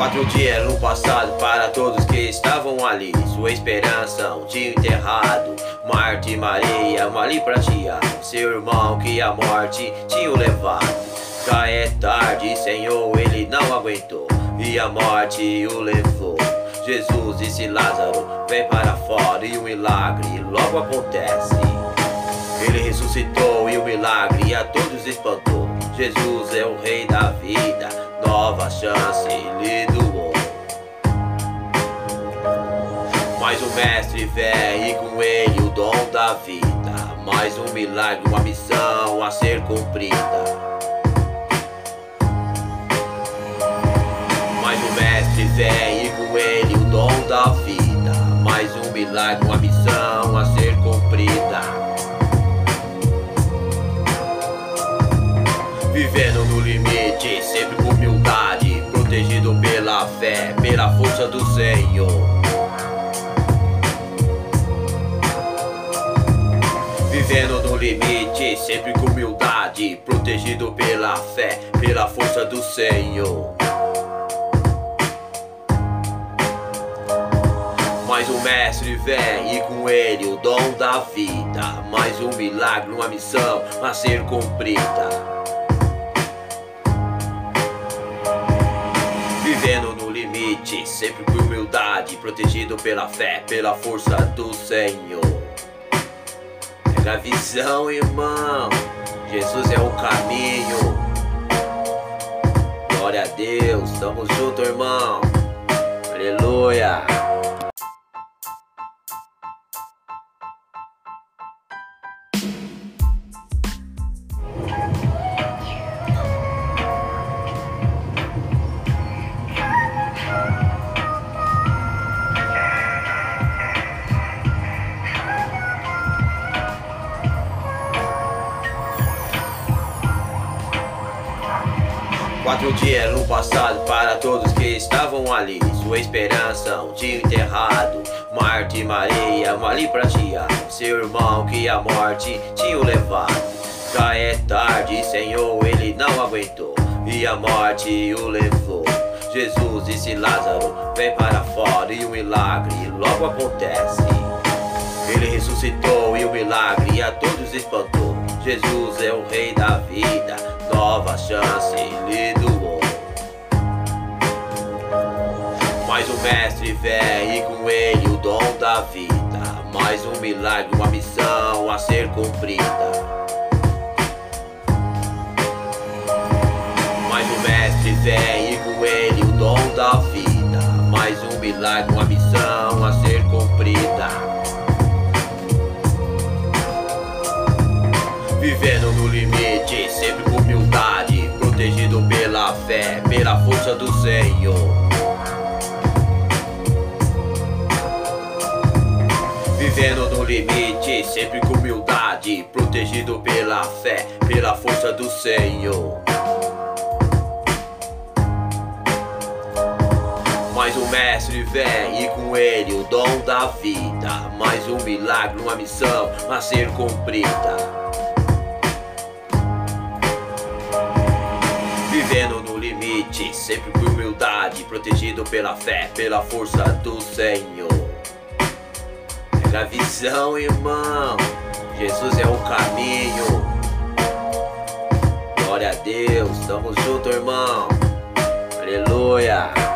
Quatro dias no passado para todos que estavam ali. Sua esperança um dia enterrado. Marte e Maria, ali pra tia. Seu irmão que a morte tinha levado. Já é tarde, Senhor, ele não aguentou. E a morte o levou. Jesus disse Lázaro, vem para fora e o milagre logo acontece. Ele ressuscitou e o milagre a todos espantou. Jesus é o rei da vida, nova chance lhe doou. Mais um mestre vem e com ele o dom da vida. Mais um milagre, uma missão a ser cumprida. Mais um mestre vem e com ele o dom da vida. Mais um milagre, uma missão a ser cumprida. Vivendo no limite, sempre com humildade, protegido pela fé, pela força do Senhor. Vivendo no limite, sempre com humildade, protegido pela fé, pela força do Senhor. Mais um mestre vem e com ele o dom da vida. Mais um milagre, uma missão a ser cumprida. Vivendo no limite, sempre com humildade, protegido pela fé, pela força do Senhor. Pega a visão, irmão. Jesus é o caminho. Glória a Deus, tamo junto, irmão. Aleluia. Quatro dias no passado para todos que estavam ali. Sua esperança um dia enterrado. Marte e Maria, pra tia. Seu irmão que a morte tinha levado. Já é tarde, Senhor, ele não aguentou. E a morte o levou. Jesus disse Lázaro, vem para fora e o milagre logo acontece. Ele ressuscitou e o milagre a todos espantou. Jesus é o rei da vida, nova chance mestre vem e com ele o dom da vida. Mais um milagre, uma missão a ser cumprida. Mais um mestre vem e com ele o dom da vida. Mais um milagre, uma missão a ser cumprida. Vivendo no limite, sempre com humildade, protegido pela fé, pela força do Senhor. Vivendo no limite, sempre com humildade, protegido pela fé, pela força do Senhor. Mais um mestre vem e com ele o dom da vida. Mais um milagre, uma missão a ser cumprida. Vivendo no limite, sempre com humildade, protegido pela fé, pela força do Senhor. A visão, irmão. Jesus é o caminho. Glória a Deus, tamo junto, irmão. Aleluia.